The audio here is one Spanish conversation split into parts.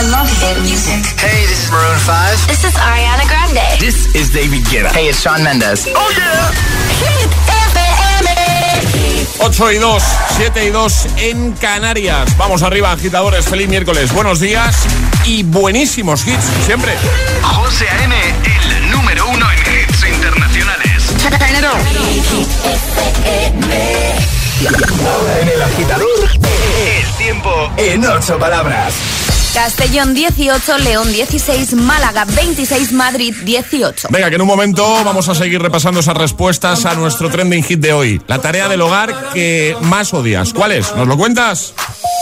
I love hit music. Hey, this is Maroon 5. This is Ariana Grande. This is David Guetta. Hey, it's Shawn Mendes. Oh yeah. Hit FM. 8 y 2, 7 y 2 en Canarias. Vamos arriba, agitadores. Feliz miércoles. Buenos días y buenísimos hits, siempre. José A.M., el número uno en hits internacionales. Ahora en el agitador, El tiempo en ocho palabras. Castellón 18, León 16, Málaga 26, Madrid 18. Venga, que en un momento vamos a seguir repasando esas respuestas a nuestro trending hit de hoy. La tarea del hogar que más odias. ¿Cuál es? ¿Nos lo cuentas?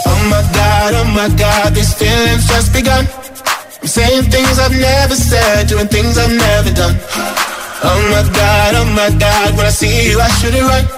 Oh my god, oh my god, these feelings just begun. I'm saying things I've never said, doing things I've never done. Oh my god, oh my god, when I see you, I should it right.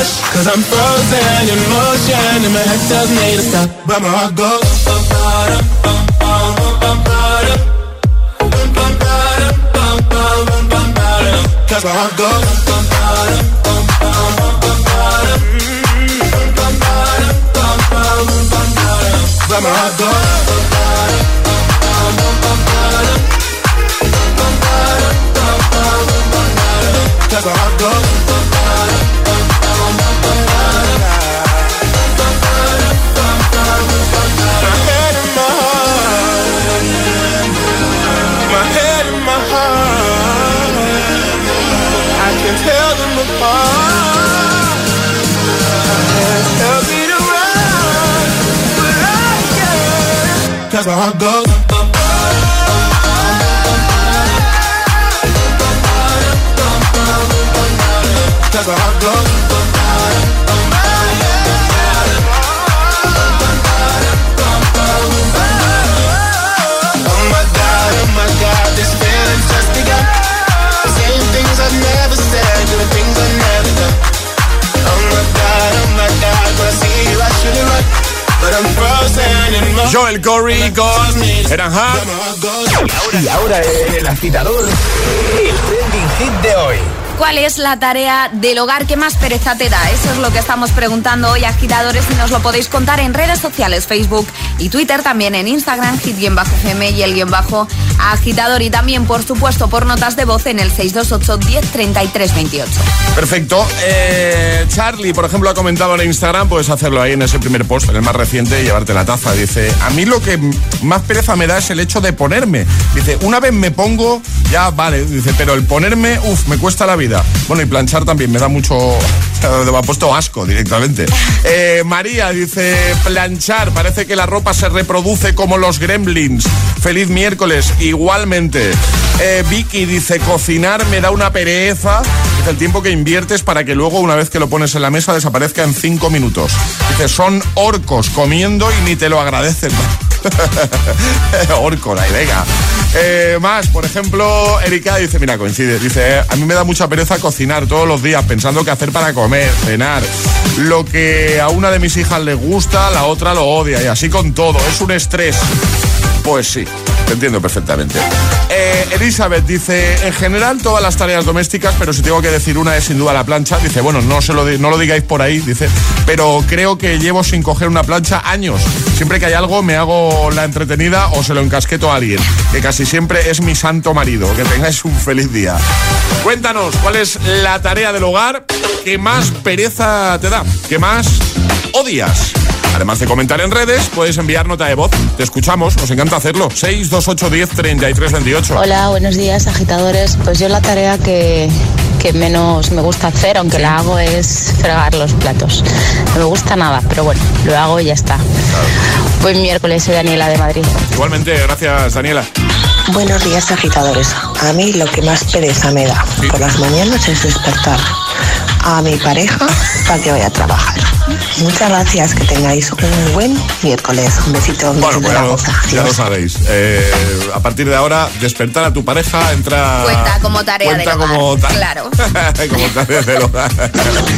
A crush. Cause I'm frozen in motion and my head tells me to stop, but my heart goes. Cause my heart goes. But my heart goes. Cause my heart goes. Can't. Cause my heart goes. Cause my heart Joel Corey con Eran Hart. Y ahora el agitador, el trending hit de hoy. ¿Cuál es la tarea del hogar que más pereza te da? Eso es lo que estamos preguntando hoy, agitadores, y nos lo podéis contar en redes sociales, Facebook y Twitter, también en Instagram, hit-fm y el guion bajo agitador. Y también, por supuesto, por notas de voz en el 628 10 28. Perfecto. Eh, Charlie, por ejemplo, ha comentado en Instagram, puedes hacerlo ahí en ese primer post, en el más reciente, y llevarte la taza. Dice, a mí lo que más pereza me da es el hecho de ponerme. Dice, una vez me pongo, ya vale. Dice, pero el ponerme, uff, me cuesta la vida. Bueno, y planchar también me da mucho... Me ha puesto asco directamente. Eh, María dice, planchar, parece que la ropa se reproduce como los gremlins. Feliz miércoles, igualmente. Eh, Vicky dice, cocinar me da una pereza. Dice, el tiempo que inviertes para que luego, una vez que lo pones en la mesa, desaparezca en cinco minutos. Dice, son orcos comiendo y ni te lo agradecen. Orcos, ahí venga. Eh, más, por ejemplo, Erika dice, mira, coincide, dice, eh, a mí me da mucha pereza cocinar todos los días pensando qué hacer para comer, cenar. Lo que a una de mis hijas le gusta, la otra lo odia y así con todo, es un estrés. Pues sí, entiendo perfectamente. Eh, Elizabeth dice, en general todas las tareas domésticas, pero si tengo que decir una es sin duda la plancha. Dice, bueno, no, se lo, no lo digáis por ahí, dice, pero creo que llevo sin coger una plancha años. Siempre que hay algo me hago la entretenida o se lo encasqueto a alguien, que casi siempre es mi santo marido. Que tengáis un feliz día. Cuéntanos, ¿cuál es la tarea del hogar que más pereza te da? ¿Que más odias? Además de comentar en redes, puedes enviar nota de voz. Te escuchamos, nos encanta hacerlo. 628 10 33 28. Hola, buenos días, agitadores. Pues yo la tarea que, que menos me gusta hacer, aunque la hago, es fregar los platos. No me gusta nada, pero bueno, lo hago y ya está. Buen miércoles, soy Daniela de Madrid. Igualmente, gracias, Daniela. Buenos días, agitadores. A mí lo que más pereza me da Sí. por las mañanas es despertar a mi pareja para que vaya a trabajar. Muchas gracias, que tengáis un buen miércoles. Un besito Bueno, desde pues ya, lo, Zaragoza. ya lo sabéis. Eh, a partir de ahora, despertar a tu pareja entra. Cuenta como tarea cuenta del hogar, como ta- claro. como tarea del hogar.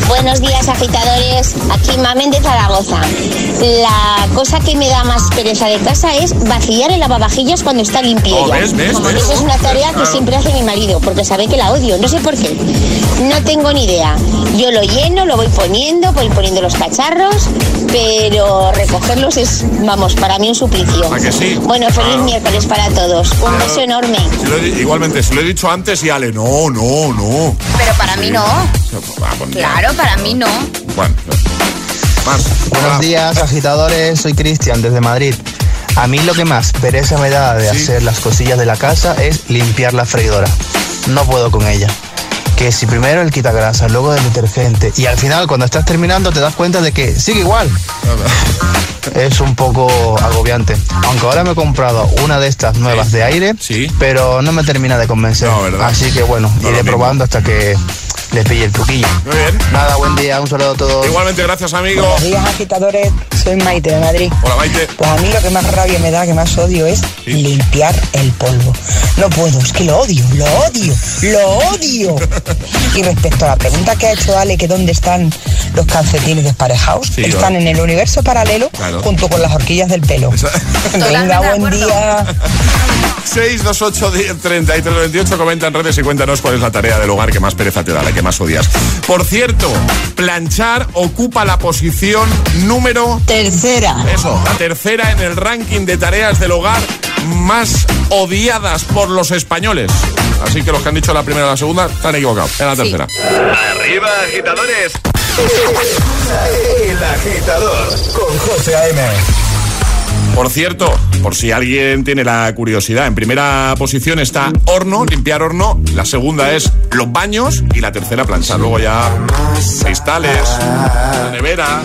Buenos días agitadores, aquí Mamen de Zaragoza. La cosa que me da más pereza de casa es vaciar el lavavajillas cuando está limpio Oh, ya. ¿ves, ves, ves? Esa es una tarea que Claro. siempre hace mi marido, porque sabe que la odio, no sé por qué. No tengo ni idea. Yo lo lleno, lo voy poniendo, voy poniendo los cacharros, pero recogerlos es, vamos, para mí un suplicio. ¿A que sí? Bueno, feliz Claro. miércoles para todos. Un beso enorme. Si lo he di- igualmente, si lo he dicho antes y Ale, no, no, no. Pero para mí no. Claro, para mí no. Bueno, más. Buenos Hola. días, agitadores. Soy Cristian desde Madrid. A mí lo que más pereza me da de Sí. hacer las cosillas de la casa es limpiar la freidora. No puedo con ella. Que si primero el quitagrasa, luego el detergente y al final cuando estás terminando te das cuenta de que sigue igual. Es un poco agobiante. Aunque ahora me he comprado una de estas nuevas de aire, Sí. pero no me termina de convencer. Así que bueno, No, iré probando hasta que le pille el truquillo. Muy bien. Nada, buen día, un saludo a todos. Igualmente, gracias, amigo. Buenos días, agitadores. Soy Maite de Madrid. Hola, Maite. Pues a mí lo que más rabia me da, que más odio es Sí. limpiar el polvo. No puedo, es que lo odio, lo odio, lo odio. Y respecto a la pregunta que ha hecho Ale, que dónde están los calcetines desparejados, Sí, están ¿no? en el universo paralelo Claro. junto con las horquillas del pelo. Venga, buen día. 628 10 33 28 comenta en redes y cuéntanos cuál es la tarea del hogar que más pereza te da, la que más odias. Por cierto, planchar ocupa la posición número Tercera. Eso, la tercera en el ranking de tareas del hogar más odiadas por los españoles. Así que los que han dicho la primera y la segunda están equivocados. En la Sí. tercera. Arriba, agitadores. El agitador con José A.M. Por cierto, por si alguien tiene la curiosidad, en primera posición está horno, limpiar horno. La segunda es los baños y la tercera planchar. Luego ya cristales, la nevera.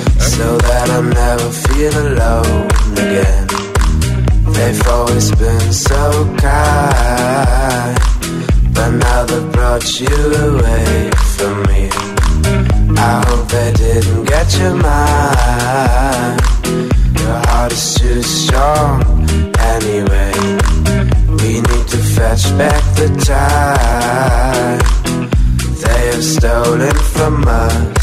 I hope they didn't get your mind. Heart is too strong anyway. We need to fetch back the time they have stolen from us.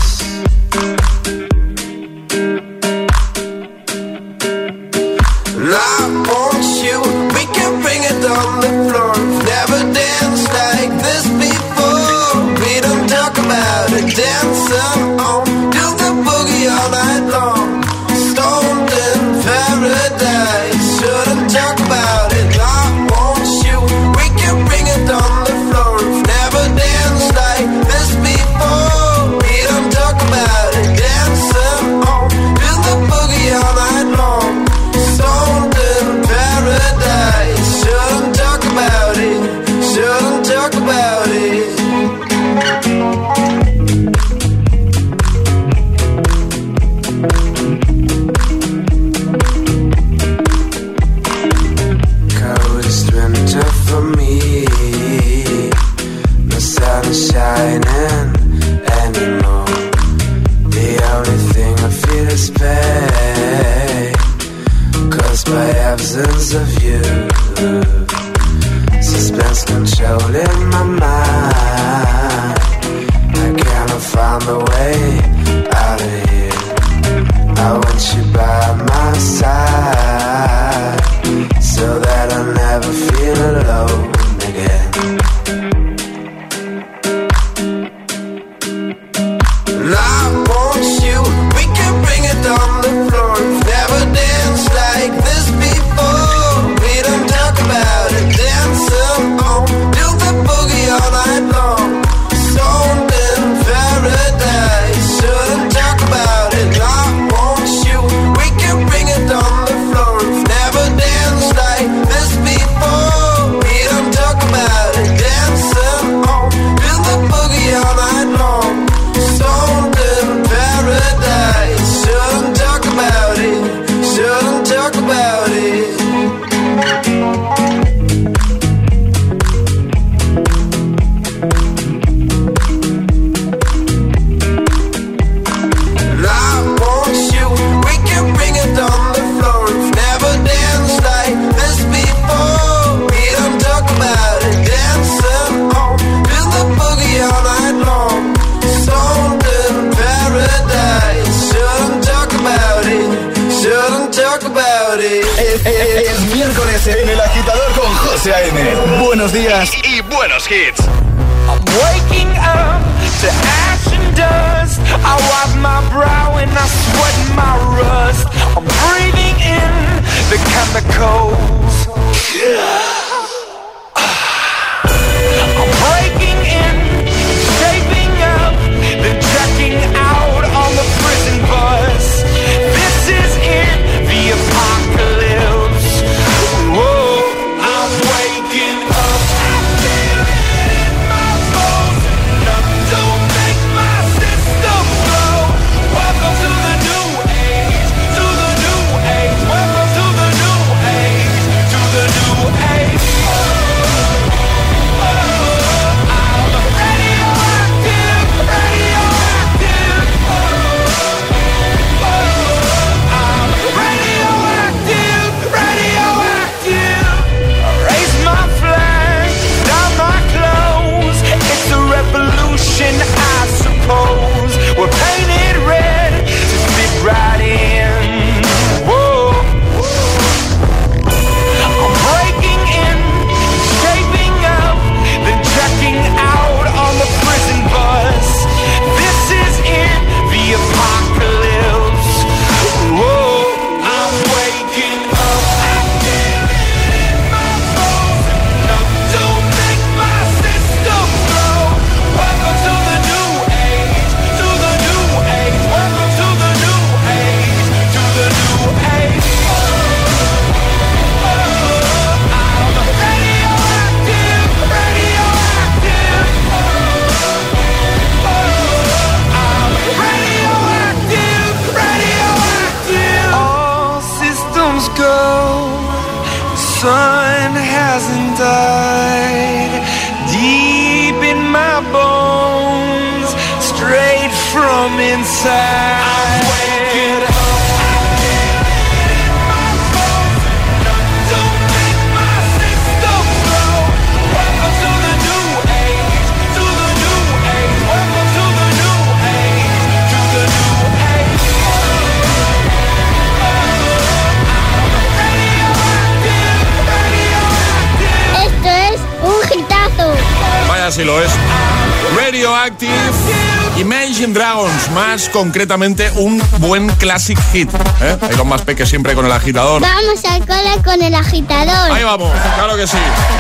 Concretamente un buen classic hit. ¿eh? Ahí los más peques siempre con el agitador. Vamos al cole con el agitador. Ahí vamos, claro que sí.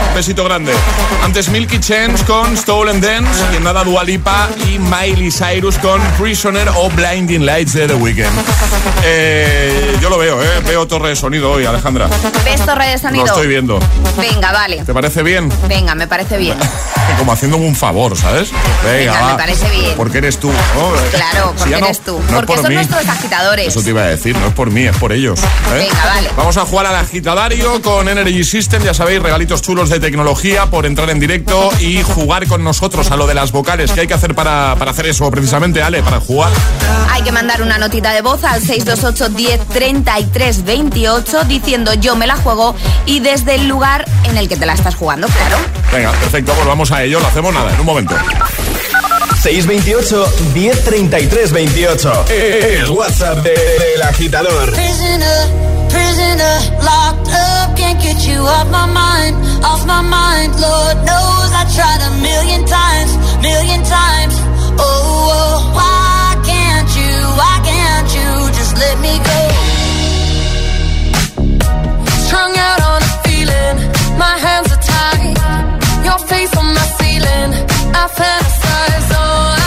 Un besito grande. Antes Milky Chance con Stolen Dance, y en nada Dualipa y Miley Cyrus con Prisoner o Blinding Lights de The Weeknd. Eh, yo lo veo, ¿eh? veo torre de sonido hoy, Alejandra. ¿Ves torre de sonido? Lo estoy viendo. Venga, vale. ¿Te parece bien? Venga, me parece bien. Como haciéndome un favor, ¿sabes? Venga, me parece bien. Porque eres tú. ¿no? Claro, Si porque ya no- tú. no porque por son mí. nuestros agitadores. Eso te iba a decir, no es por mí, es por ellos. ¿eh? Venga, vale. Vamos a jugar al agitadario con Energy System, ya sabéis, regalitos chulos de tecnología por entrar en directo y jugar con nosotros a lo de las vocales. ¿Qué hay que hacer para, para hacer eso precisamente, Ale? Para jugar. Hay que mandar una notita de voz al 628 10 33 28 diciendo yo me la juego y desde el lugar en el que te la estás jugando, claro. Venga, perfecto, pues vamos a ello, lo hacemos nada, en un momento. 628 1033 28. El WhatsApp de- del agitador. Prisoner, prisoner, locked up, can't get you off my mind, off my mind. Lord knows I tried a million times, million times. Oh, oh, why can't you, why can't you just let me go? Strung out on a feeling, my hands are tied, your face on my ceiling. I fantasize, oh,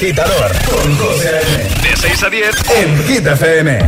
agitador con José. De 6 a 10. en Hit FM.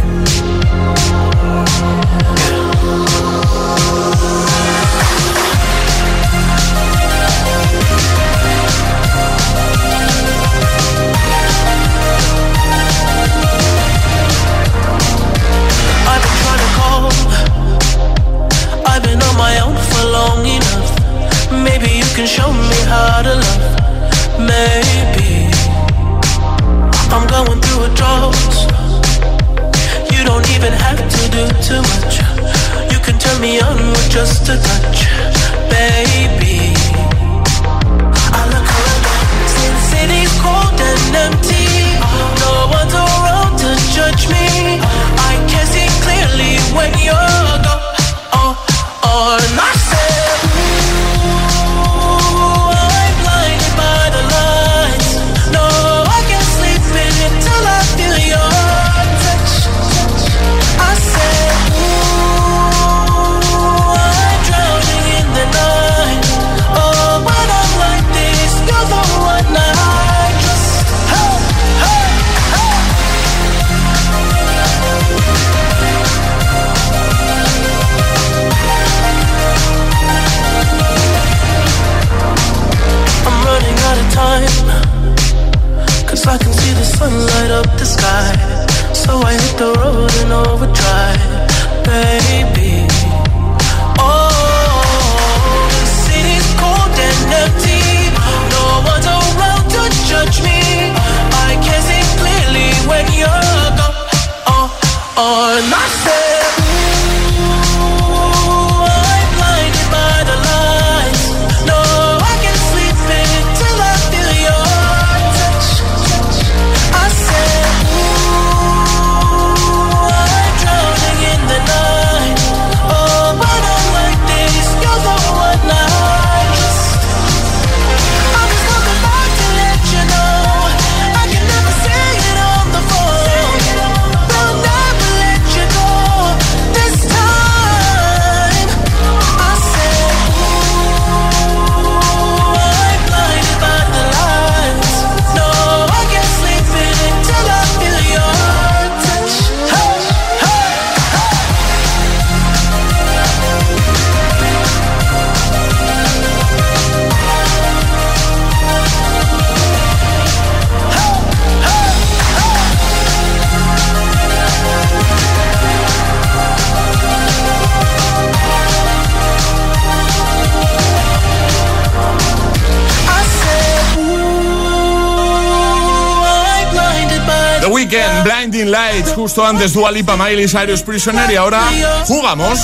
Justo antes Dua Lipa, Miley Cyrus Prisoner y ahora jugamos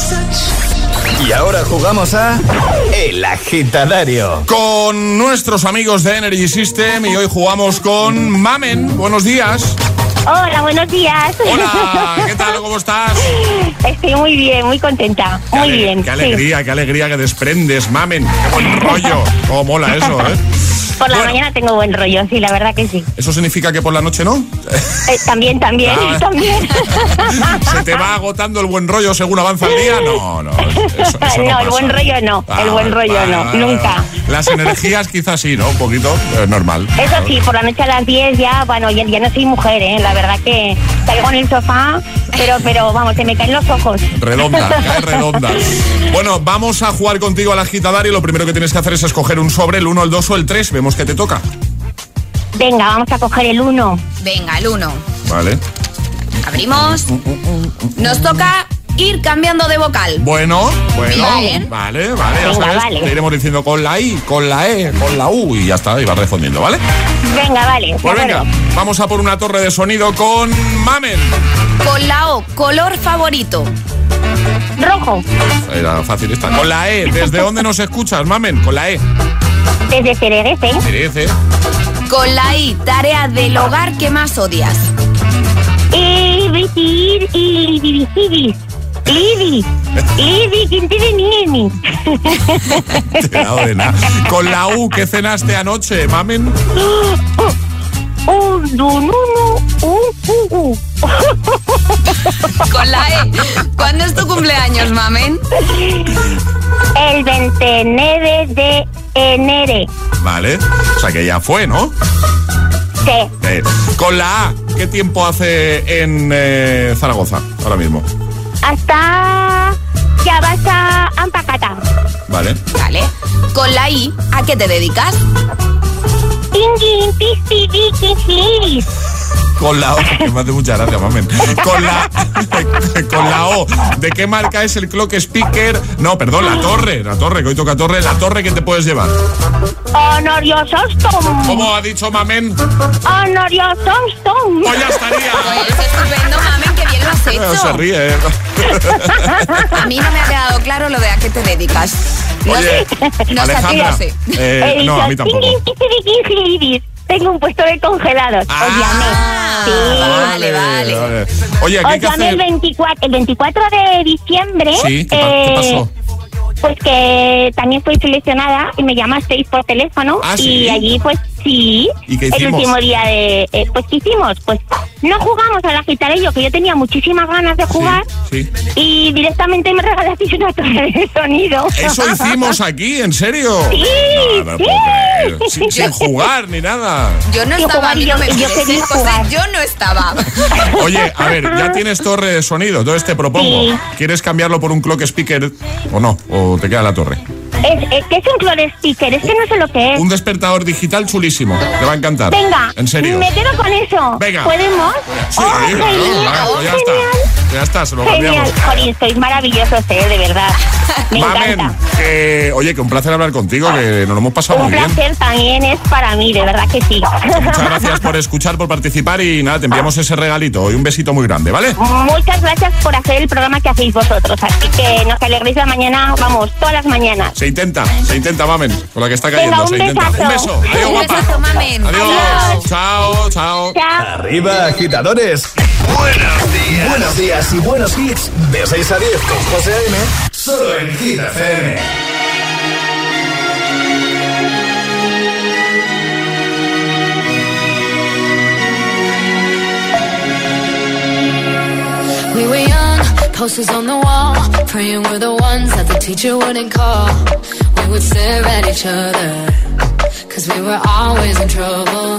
Y ahora jugamos a El agitadario. con nuestros amigos de Energy System y hoy jugamos con Mamen. Buenos días. Hola, buenos días. Hola, ¿qué tal? ¿Cómo estás? Estoy muy bien, muy contenta. Qué Muy bien. Qué sí. alegría, qué alegría que desprendes, Mamen. Qué buen rollo. Cómo mola eso, ¿eh? Por la Bueno. mañana tengo buen rollo, sí, la verdad que sí. ¿Eso significa que por la noche no? Eh, también, también, Ah, también. ¿Se te va agotando el buen rollo según avanza el día? No, no. Eso, eso no, el buen rollo no, Ah, el buen rollo no, nunca. Las energías quizás sí, ¿no? Un poquito eh, normal. Eso sí, por la noche a las 10 ya, bueno, ya, ya no soy mujer, ¿eh? La verdad que caigo en el sofá, pero, pero vamos, se me caen los ojos. Redonda, cae redonda. Bueno, vamos a jugar contigo al agitadario. Lo primero que tienes que hacer es escoger un sobre, el 1, el 2 o el 3. Vemos que te toca. Venga, vamos a coger el 1. Venga, el 1. Vale. Abrimos. Nos toca ir cambiando de vocal. Bueno, bueno. Vale. Vale, vale. Ya Venga, sabes, vale. te iremos diciendo con la I, con la E, con la U y ya está, y vas respondiendo, ¿vale? Venga, vale. Pues venga, acuerdo. vamos a por una torre de sonido con Mamen. Con la O, color favorito. Rojo, Era fácil esta. Con la E, ¿desde dónde nos escuchas, Mamen? Con la E. desde Cereguete. Merece. Con la I, tarea del hogar que más odias. Y vestir y Lidi, Lidi, ¿quién te venía? Te he dado de nada. Con la U, ¿qué cenaste anoche, Mamen? Un, no, no, no, un, un. Con la E, ¿cuándo es tu cumpleaños, mamen? El 29 de enero. Vale. O sea que ya fue, ¿no? Sí. Eh, con la A, ¿qué tiempo hace en eh, Zaragoza ahora mismo? Hasta ya vas a Ampacata. Vale. Vale. Con la I, ¿a qué te dedicas? Con la O, que me hace mucha gracia, mamen. Con la, con la O, ¿de qué marca es el clock speaker? No, perdón, la torre, la torre, que hoy toca torre, la torre que te puedes llevar. Honorio Sostom. ¿Cómo ha dicho mamen? Honorio Sostom. Pues ya estaría. Pues estupendo, mamen, hecho. se ríe, ¿eh? A mí no me ha quedado claro lo de a qué te dedicas. No Oye, sé, no Alejandra, sé. eh, no. Tengo un puesto de congelados. Ah, Os llamé. vale, vale. Oye, ¿qué Os que llamé el hacer? 24, el 24 de diciembre. Sí, ¿qué, eh, pasó? Pues que también fui seleccionada y me llamasteis por teléfono ¿Ah, y sí? allí pues sí, ¿Y qué el último día de... eh, pues ¿qué hicimos? Pues no jugamos al agitarillo, que yo tenía muchísimas ganas de jugar Sí. y directamente me regalasteis una torre de sonido. Eso hicimos aquí, ¿en serio? Sí, No, no lo sí. Sin, sin jugar ni nada. Yo no Yo estaba, a mí no me yo- yo. Yo no estaba. Oye, a ver, ya tienes torre de sonido, entonces te propongo. Sí. ¿Quieres cambiarlo por un clock speaker o no? ¿O te queda la torre? Es, es que es un clore speaker, es que no sé lo que es. Un despertador digital chulísimo. Te va a encantar. Venga, En serio. me quedo con eso. Venga. ¿Podemos? Sí, Oh, claro, genial, claro, oh, está. Genial. Ya está, se lo Genial, cambiamos. Jolín, sois maravillosos, eh, de verdad. Me Mamen, encanta. que, oye, que un placer hablar contigo, que nos lo hemos pasado Un muy bien. placer también es para mí, de verdad que sí. Muchas gracias por escuchar, por participar y nada, te enviamos ese regalito y un besito muy grande, ¿vale? Muchas gracias por hacer el programa que hacéis vosotros. Así que nos alegréis la mañana, vamos, todas las mañanas. Se intenta, se intenta, mamen, con la que está cayendo, Venga, un se intenta. besazo. Un beso, adiós, Un besazo, mamen. Adiós. Chao, chao. Chao. Arriba, agitadores. Buenos días. Buenos días y buenos hits. De 6 a 10 con José A.M. Solo en Hit FM. We were young, posters on the wall, praying we're the ones that the teacher wouldn't call. We would stare at each other, cause we were always in trouble.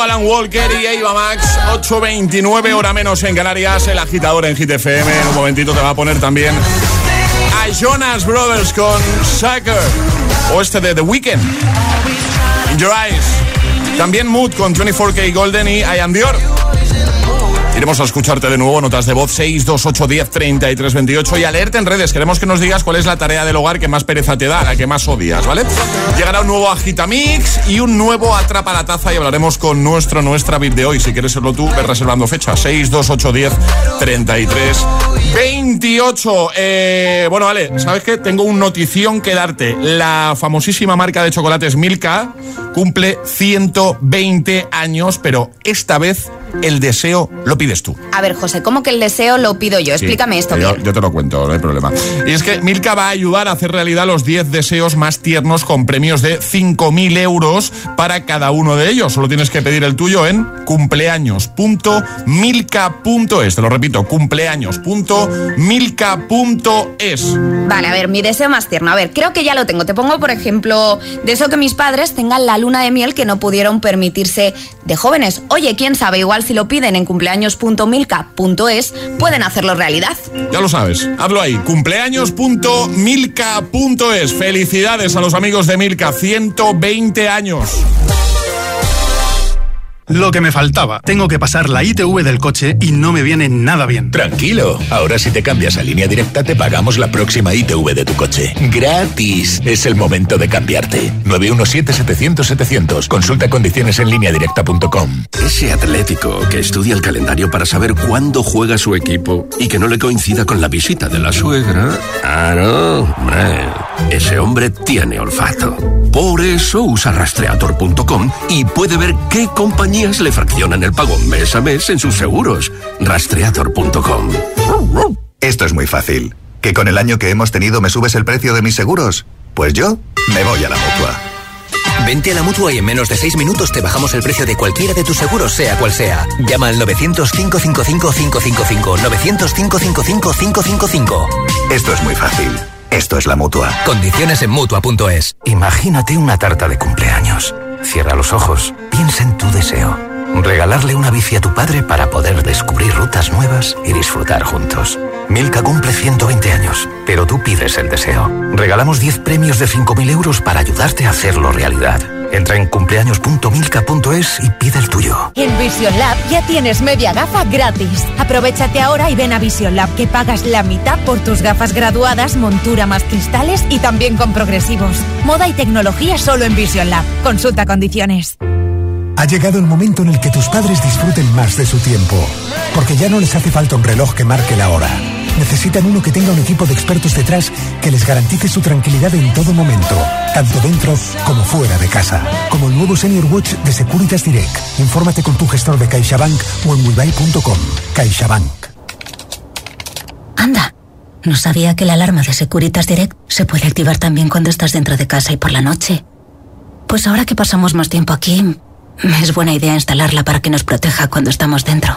Alone Part 2, Alan Walker y Eva Max, 8.29 hora menos en Canarias, el agitador en Hit FM. En un momentito te va a poner también a Jonas Brothers con Sucker o este de The Weeknd. In Your Eyes. También Mood con 24K Golden y I Am Dior. Iremos a escucharte de nuevo, notas de voz 628 10 33 28 y a leerte en redes. Queremos que nos digas cuál es la tarea del hogar que más pereza te da, la que más odias, ¿vale? Llegará un nuevo Agitamix y un nuevo Atrapa la Taza y hablaremos con nuestro, nuestra VIP de hoy. Si quieres serlo tú, ve reservando fecha 628 10 33 28. Eh, bueno, vale, ¿sabes qué? Tengo un notición que darte. La famosísima marca de chocolates Milka cumple 120 años, pero esta vez el deseo lo pides tú. A ver, José, ¿cómo que el deseo lo pido yo? Explícame esto yo, bien. yo te lo cuento, no hay problema. Y es que Milka va a ayudar a hacer realidad los 10 deseos más tiernos con premios de 5.000 euros para cada uno de ellos. Solo tienes que pedir el tuyo en cumpleaños.milka.es. Te lo repito, cumpleaños.milka.es. Vale, a ver, mi deseo más tierno. A ver, creo que ya lo tengo. Te pongo, por ejemplo, deseo que mis padres tengan la luna de miel que no pudieron permitirse de jóvenes. Oye, quién sabe, igual si lo piden en cumpleaños.milka.es, pueden hacerlo realidad. Ya lo sabes, hazlo ahí, cumpleaños.milka.es. Felicidades a los amigos de Milka, 120 años. Lo que me faltaba. Tengo que pasar la ITV del coche y no me viene nada bien. Tranquilo, ahora si te cambias a línea directa te pagamos la próxima ITV de tu coche. Gratis. Es el momento de cambiarte. 917-700-700. Consulta condiciones en línea directa.com. Ese atlético que estudia el calendario para saber cuándo juega su equipo y que no le coincida con la visita de la suegra. Ah, no, hombre. Ese hombre tiene olfato. Por eso usa rastreator.com y puede ver qué compañías le fraccionan el pago mes a mes en sus seguros. Rastreator.com. Esto es muy fácil. ¿Que con el año que hemos tenido me subes el precio de mis seguros? Pues yo me voy a la mutua. Vente a la mutua y en menos de 6 minutos te bajamos el precio de cualquiera de tus seguros, sea cual sea. Llama al 900-555-555. 900-555-555. Esto es muy fácil. Esto es la mutua. Condiciones en mutua.es. Imagínate una tarta de cumpleaños. Cierra los ojos, piensa en tu deseo. Regalarle una bici a tu padre para poder descubrir rutas nuevas y disfrutar juntos. Milka cumple 120 años, pero tú pides el deseo. Regalamos 10 premios de 5.000 euros para ayudarte a hacerlo realidad. Entra en cumpleaños.milka.es y pide el tuyo. En Vision Lab ya tienes media gafa gratis. Aprovechate ahora y ven a Vision Lab que pagas la mitad por tus gafas graduadas, montura más cristales y también con progresivos. Moda y tecnología solo en Vision Lab. Consulta condiciones. Ha llegado el momento en el que tus padres disfruten más de su tiempo, porque ya no les hace falta un reloj que marque la hora. Necesitan uno que tenga un equipo de expertos detrás que les garantice su tranquilidad en todo momento, tanto dentro como fuera de casa. Como el nuevo Senior Watch de Securitas Direct. Infórmate con tu gestor de CaixaBank o en webuy.com. CaixaBank. Anda, no sabía que la alarma de Securitas Direct se puede activar también cuando estás dentro de casa y por la noche. Pues ahora que pasamos más tiempo aquí, es buena idea instalarla para que nos proteja cuando estamos dentro.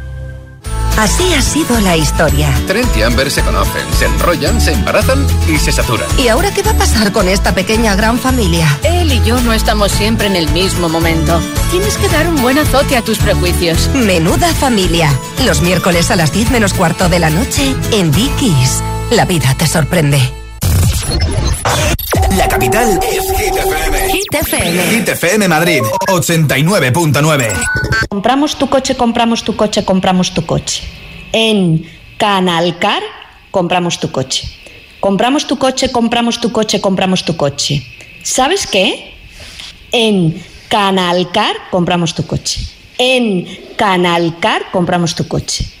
Así ha sido la historia. Trent y Amber se conocen, se enrollan, se embarazan y se saturan. ¿Y ahora qué va a pasar con esta pequeña gran familia? Él y yo no estamos siempre en el mismo momento. Tienes que dar un buen azote a tus prejuicios. Menuda familia. Los miércoles a las 10 menos cuarto de la noche en Dickies. La vida te sorprende. La capital es Hit FM. Hit FM. Hit FM Madrid, 89.9. Compramos tu coche, compramos tu coche, compramos tu coche. En Canalcar, compramos tu coche. Compramos tu coche, compramos tu coche, compramos tu coche. ¿Sabes qué? En Canalcar, compramos tu coche. En Canalcar, compramos tu coche.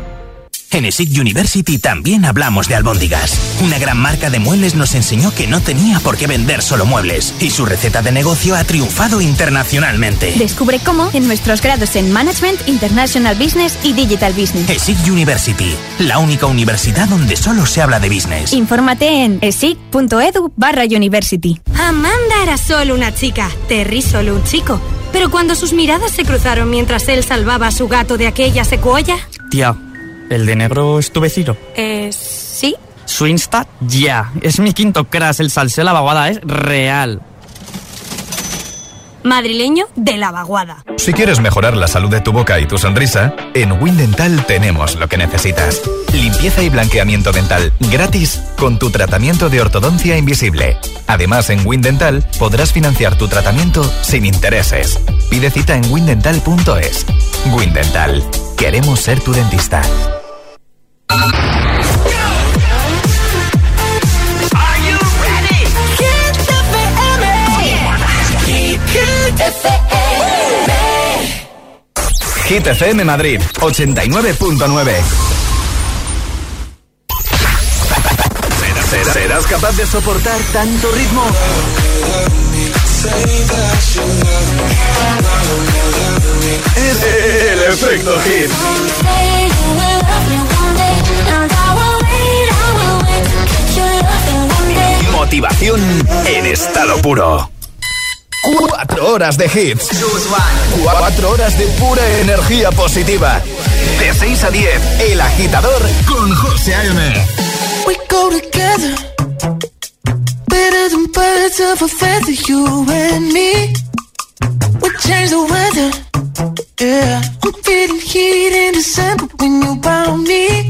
En ESIC University también hablamos de albóndigas. Una gran marca de muebles nos enseñó que no tenía por qué vender solo muebles y su receta de negocio ha triunfado internacionalmente. Descubre cómo en nuestros grados en Management, International Business y Digital Business. ESIC University, la única universidad donde solo se habla de business. Infórmate en esic.edu barra university. Amanda era solo una chica, Terry solo un chico. Pero cuando sus miradas se cruzaron mientras él salvaba a su gato de aquella secuoya... Tía, ¿el de negro es tu vecino? Eh, sí. Su Insta, ya. Es mi quinto crash. El salseo de la vaguada es real. Madrileño de la vaguada. Si quieres mejorar la salud de tu boca y tu sonrisa, en Windental tenemos lo que necesitas. Limpieza y blanqueamiento dental gratis con tu tratamiento de ortodoncia invisible. Además, en Windental podrás financiar tu tratamiento sin intereses. Pide cita en windental.es. Windental. Queremos ser tu dentista. Hit Madrid 89.9 ¿Serás, ¿Serás capaz de soportar tanto ritmo? Es el efecto hit. Motivación en estado puro. Cuatro horas de hits. Cuatro horas de pura energía positiva. De 6 a 10, El Agitador con José A.M. We go together. Better than birds of a feather, you and me. We change the weather. Yeah. I'm feeling heat in December when you found me.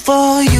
For you.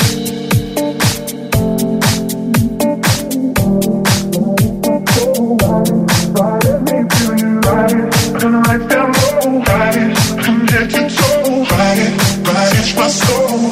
I feel to Connected so it, right, it's my soul.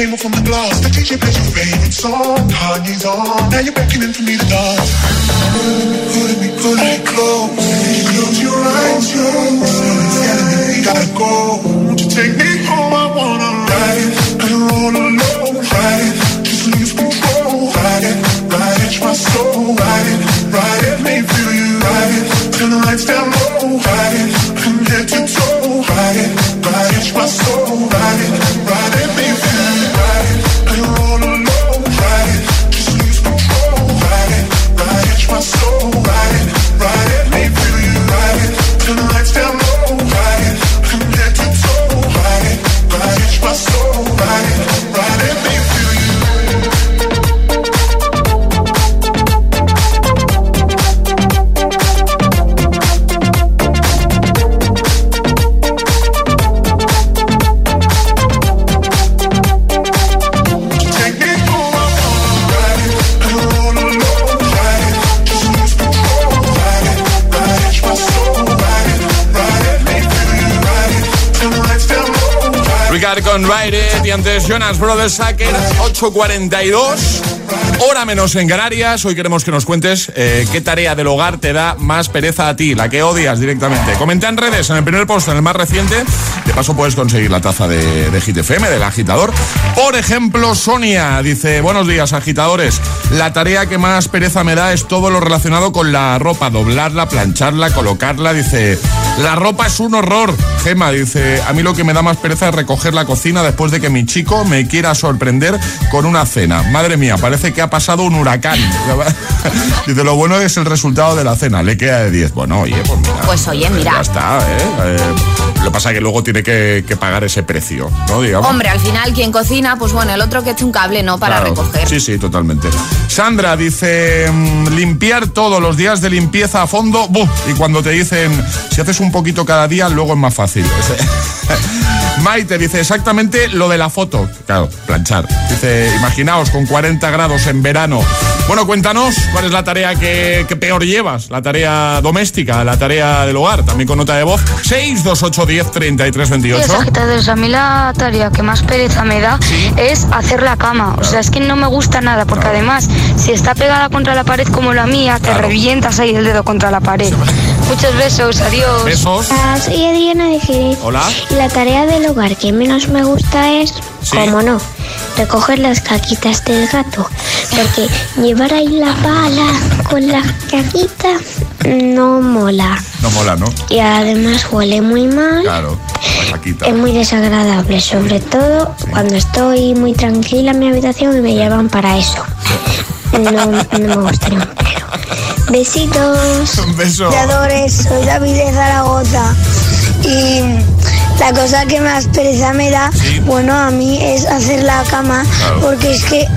Came off from the glass. The DJ plays your favorite song. Kanye's on. Now you're beckoning for me Jonas Brothers Sacker 8.42 Hora menos en Canarias. Hoy queremos que nos cuentes eh, qué tarea del hogar te da más pereza a ti, la que odias directamente. Comenta en redes, en el primer post, en el más reciente. De paso puedes conseguir la taza de, de Hit FM, del agitador. Por ejemplo, Sonia dice, buenos días agitadores. La tarea que más pereza me da es todo lo relacionado con la ropa. Doblarla, plancharla, colocarla. Dice, la ropa es un horror. Gema dice, a mí lo que me da más pereza es recoger la cocina después de que mi chico me quiera sorprender con una cena. Madre mía, parece que ha pasado un huracán. dice, lo bueno es el resultado de la cena. Le queda de 10. Bueno, oye, pues mira. Pues oye, mira. Ya está, ¿eh? Eh, lo que pasa es que luego tiene que, que pagar ese precio, ¿no? Digamos. Hombre, al final quien cocina, pues bueno, el otro que eche un cable, ¿no? Para Claro. recoger. Sí, sí, totalmente. Sandra dice, mm, limpiar todos los días de limpieza a fondo, ¡buf! y cuando te dicen, si haces un poquito cada día, luego es más fácil. Maite dice exactamente lo de la foto. Claro, planchar. Dice, imaginaos con 40 grados en verano. Bueno, cuéntanos cuál es la tarea que, que peor llevas, la tarea doméstica, la tarea del hogar, también con nota de voz. 628 10 33 28. Los agitadores, a mí la tarea que más pereza me da es hacer la cama. O sea, es que no me gusta nada, porque además, si está pegada contra la pared como la mía, te revientas ahí el dedo contra la pared. Muchos besos, adiós. Besos. Hola, soy Adriana de Jerez. Hola. Y la tarea del hogar que menos me gusta es, como no, recoger las caquitas del gato. Porque llevar ahí la pala con la caquita no mola. No mola, ¿no? Y además huele muy mal. Claro. Es muy desagradable, sobre todo cuando estoy muy tranquila en mi habitación y me llevan para eso. No, no me gustaría un pelo. Besitos. Un beso. Creadores, soy David de Zaragoza. Y la cosa que más pereza me da, bueno, a mí es hacer la cama, Claro. porque es que.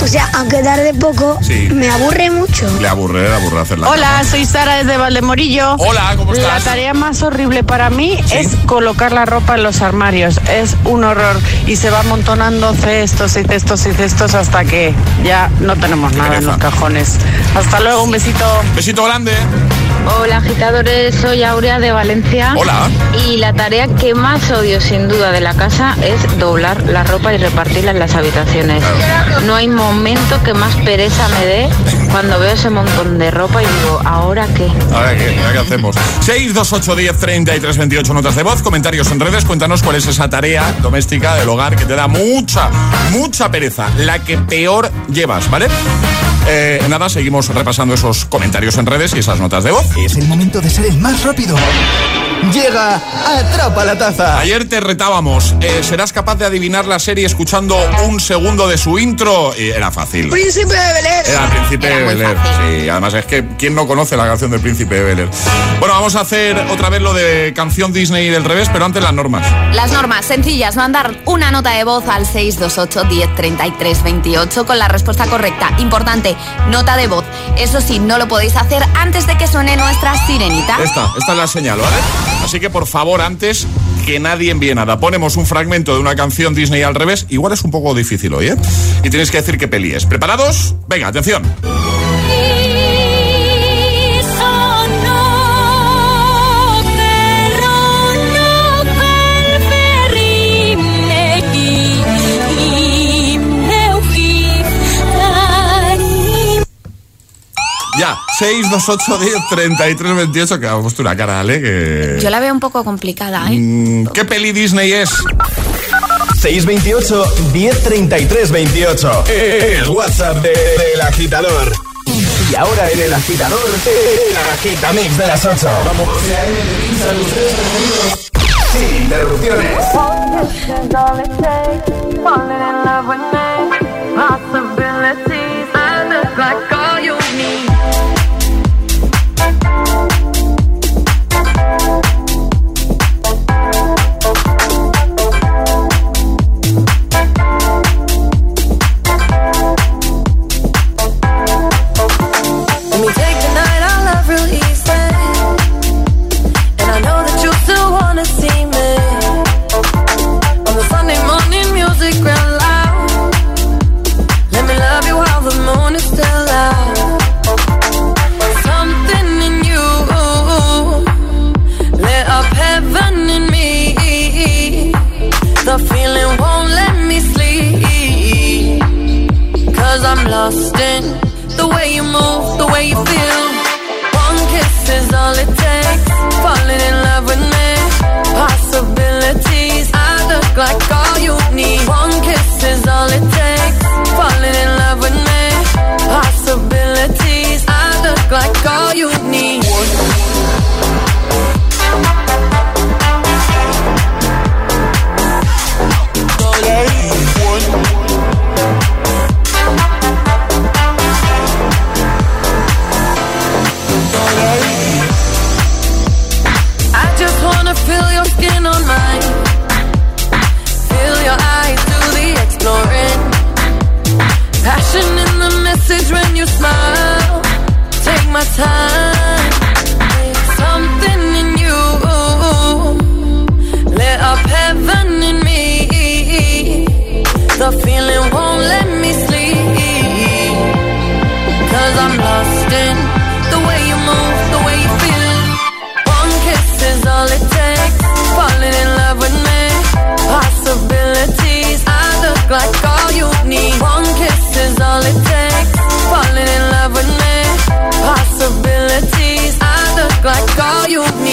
O sea, aunque tarde poco, Sí. me aburre mucho. Le aburre, le aburre hacerla. Hola, soy Sara desde Valdemorillo. Hola, ¿cómo estás? La tarea más horrible para mí es colocar la ropa en los armarios. Es un horror y se va amontonando cestos y cestos y cestos hasta que ya no tenemos nada en los cajones. Hasta luego, un besito. Besito grande. Hola agitadores, soy Aurea de Valencia. Hola. Y la tarea que más odio sin duda de la casa es doblar la ropa y repartirla en las habitaciones. No hay momento que más pereza me dé cuando veo ese montón de ropa y digo, ¿ahora qué? Ahora qué, ahora qué hacemos. 628 10 33 28 notas de voz, comentarios en redes, cuéntanos cuál es esa tarea doméstica del hogar que te da mucha, mucha pereza, la que peor llevas, ¿vale? Eh, nada, seguimos repasando esos comentarios en redes y esas notas de voz. Es el momento de ser el más rápido. Llega Atrapa la Taza. Ayer te retábamos, eh, ¿serás capaz de adivinar la serie escuchando un segundo de su intro? Y era fácil. Príncipe de Belén. Era el Príncipe de Bel Air. Sí, además es que ¿quién no conoce la canción del Príncipe de Bel Air? Bueno, vamos a hacer otra vez lo de canción Disney del revés, pero antes las normas. Las normas sencillas, mandar una nota de voz al 628 10 33 28 con la respuesta correcta. Importante, nota de voz. Eso sí, no lo podéis hacer antes de que suene nuestra sirenita. Esta, esta es la señal, ¿vale? Así que por favor, antes que nadie envíe nada, ponemos un fragmento de una canción Disney al revés. Igual es un poco difícil hoy, ¿eh? Y tenéis que decir qué peli es. ¿Preparados? Venga, atención. Ya, 6, 2, 8, 10, 33, 28, que ha puesto una cara, ¿vale? Que... Yo la veo un poco complicada, ¿eh? Mm, ¿Qué peli Disney es? 628 1033 28. El WhatsApp de- del agitador. Y ahora en el agitador, el agitamix de las 8. Vamos. Sin interrupciones. Way you feel. One kiss is all it takes. Falling in love with me. Possibilities. I look like all you need. When you smile. Take my time. Like all you need.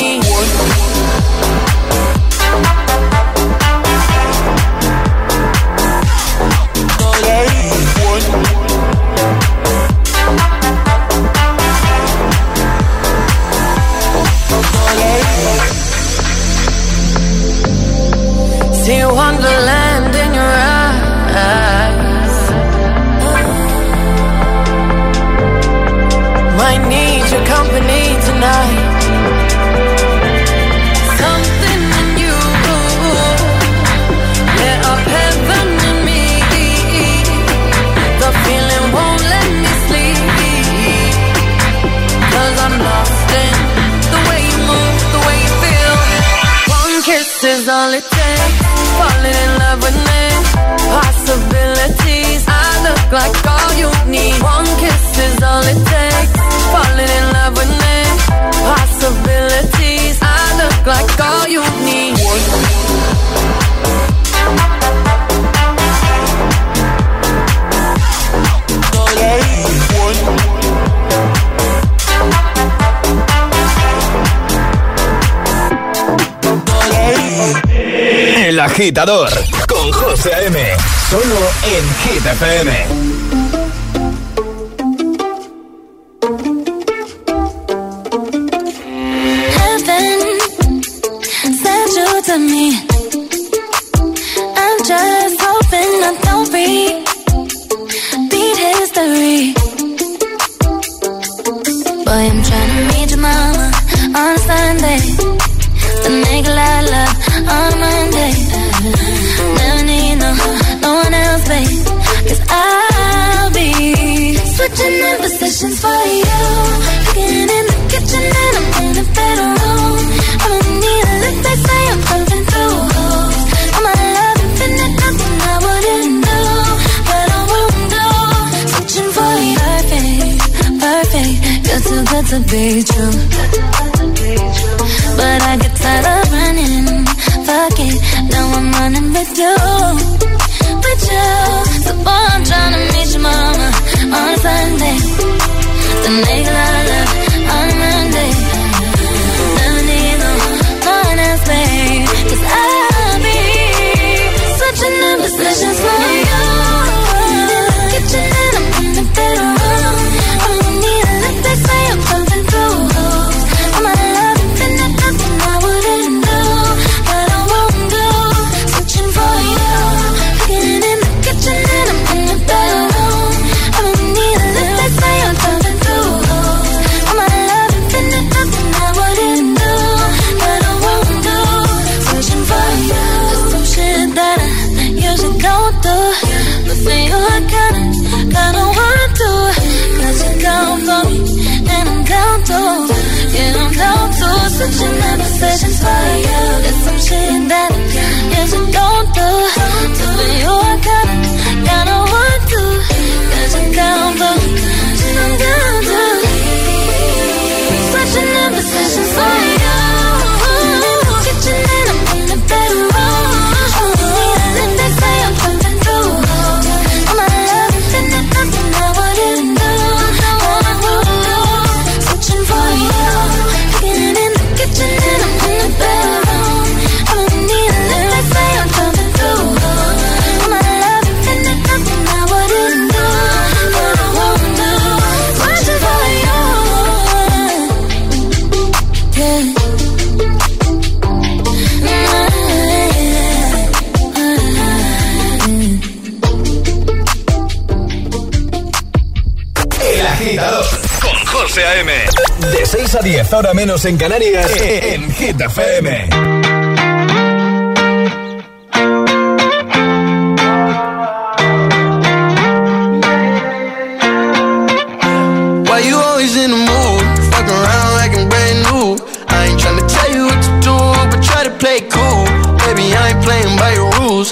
like all you need. One kiss is all it takes. Falling in love with me. Possibilities. I look like all you need. El agitador con José M. Solo en GTPM. visions for 10, ahora menos en Canarias, eh, eh, en Hit FM. Why you always in the mood? Fuck around like I'm brand new. I ain't tryna tell you what to do, but try to play cool. Baby, I ain't playing by your rules.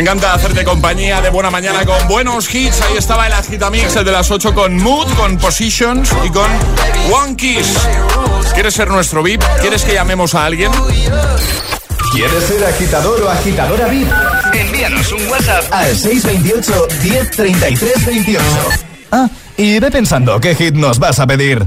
encanta hacerte compañía de buena mañana con buenos hits. Ahí estaba el Agitamix, el de las 8 con Mood, con Positions y con One Kiss. ¿Quieres ser nuestro VIP? ¿Quieres que llamemos a alguien? ¿Quieres ser agitador o agitadora VIP? Envíanos un WhatsApp al 628 1033 28. Ah, y ve pensando qué hit nos vas a pedir.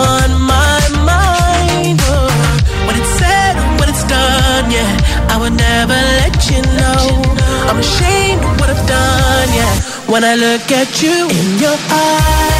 on my mind, oh, when it's said, when it's done, yeah, I would never let you know. I'm ashamed of what I've done, yeah. When I look at you in your eyes,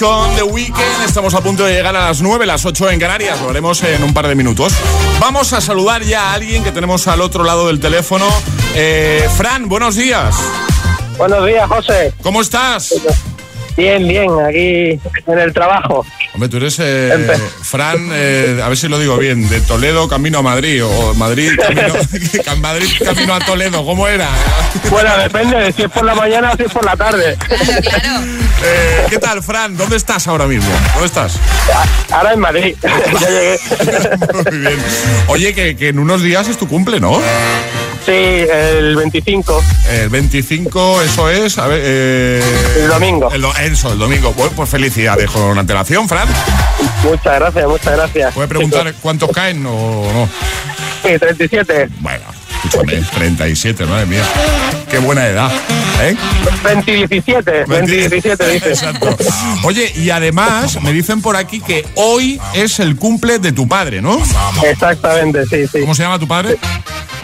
con The Weeknd. Estamos a punto de llegar a las 9, las 8 en Canarias. Lo haremos en un par de minutos. Vamos a saludar ya a alguien que tenemos al otro lado del teléfono. Eh, Fran, buenos días. Buenos días, José. ¿Cómo estás? Bien, bien, aquí en el trabajo. Hombre, tú eres eh, Fran, eh, a ver si lo digo bien, de Toledo camino a Madrid o Madrid camino, Madrid camino a Toledo, ¿cómo era? Bueno, depende de si es por la mañana o si es por la tarde. Eh, ¿Qué tal, Fran? ¿Dónde estás ahora mismo? ¿Dónde estás? Ahora en Madrid. ya llegué. Muy bien. Oye, que, que en unos días es tu cumple, ¿no? Sí, el 25. El 25, eso es, a ver... eh, El domingo. el eso, el domingo. Bueno, pues felicidades con antelación, Fran. Muchas gracias, muchas gracias. ¿Puede preguntar cuántos caen o no? Sí, 37. Bueno, escúchame, 37, madre mía. Qué buena edad, ¿eh? 20 y 17, 20 y 17 dice. Exacto. Oye, y además me dicen por aquí que hoy es el cumple de tu padre, ¿no? Exactamente, sí, sí. ¿Cómo se llama tu padre?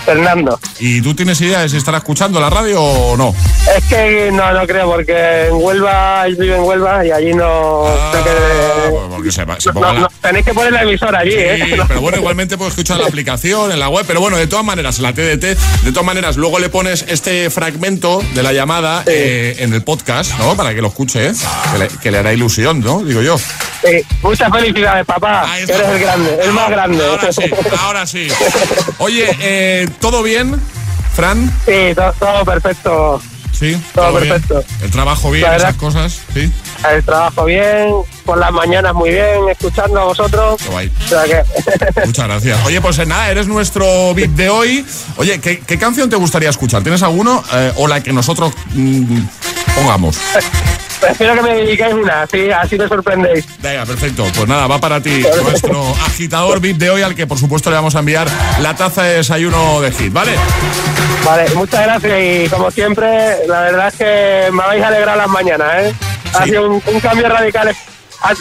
Fernando. ¿Y tú tienes idea de si estará escuchando la radio o no? Es que no, no creo, porque en Huelva, él vive en Huelva y allí no... que- se, se no, ponga la- no, tenéis que poner la emisora allí, Sí, ¿eh? pero bueno, igualmente puedes escuchar la aplicación, en la web, pero bueno, de todas maneras, la TDT, de todas maneras, luego le pones este fragmento de la llamada eh, en el podcast, ¿no? Para que lo escuche, ¿eh? Que le, que le hará ilusión, ¿no? Digo yo. Sí, muchas felicidades, papá. eres el grande, el más grande. Ahora sí, ahora sí. Oye, eh, ¿todo bien, Fran? Sí, todo, todo perfecto. Sí, Todo perfecto. El trabajo bien, esas cosas, sí. El trabajo bien, por las mañanas muy bien, escuchando a vosotros. O sea que... Muchas gracias. Oye, pues eh, nada, eres nuestro VIP de hoy. Oye, ¿qué, qué canción te gustaría escuchar? ¿Tienes alguno? Eh, o la que nosotros mm, pongamos. Prefiero que me dediquéis una, así, así me sorprendéis. Venga, perfecto. Pues nada, va para ti nuestro agitador VIP de hoy, al que por supuesto le vamos a enviar la taza de desayuno de hit, ¿vale? Vale, muchas gracias y como siempre, la verdad es que me habéis alegrado las mañanas, ¿eh? Ha sido un, un cambio radical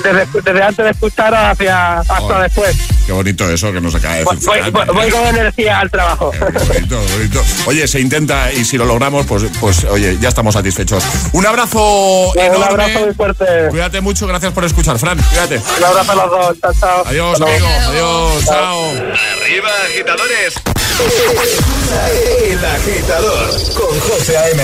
desde, desde antes de escucharos hacia hasta después. Qué bonito eso que nos acaba de Voy, decir. voy- Fran. voy- voy con energía al trabajo. Bonito, bonito. Oye, se intenta y si lo logramos, pues, pues oye, ya estamos satisfechos. Un abrazo Un enorme. abrazo muy fuerte. Cuídate mucho, gracias por escuchar, Fran. Cuídate. Un abrazo a los dos. Chao, chao. Adiós, luego. amigo. Adiós, chao. Arriba, agitadores. El agitador con José A.M.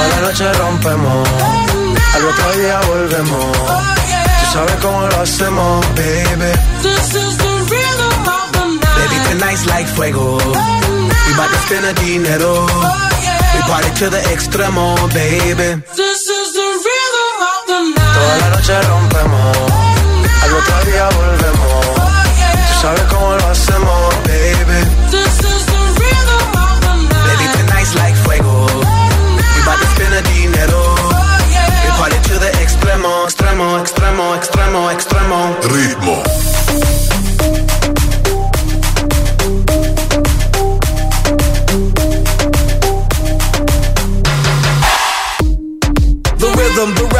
Toda la noche rompemos, al otro día volvemos. Tú sabes cómo lo hacemos, baby. Baby, tonight's like fuego. We bout to spend the dinero. We party to the extremo, baby. Toda la noche rompemos, al otro día volvemos. Tú sabes cómo lo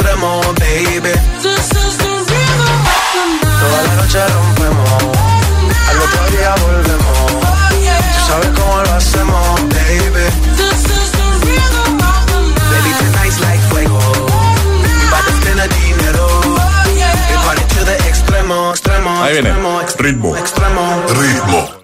extremo, baby. Toda la noche rompemos, al otro día volvemos. Tú sabes cómo lo hacemos, baby. Baby, like fuego. About to spend dinero. Oh, yeah. to extremo, extremo, Ahí extremo. Ritmo. Extremo. Ritmo.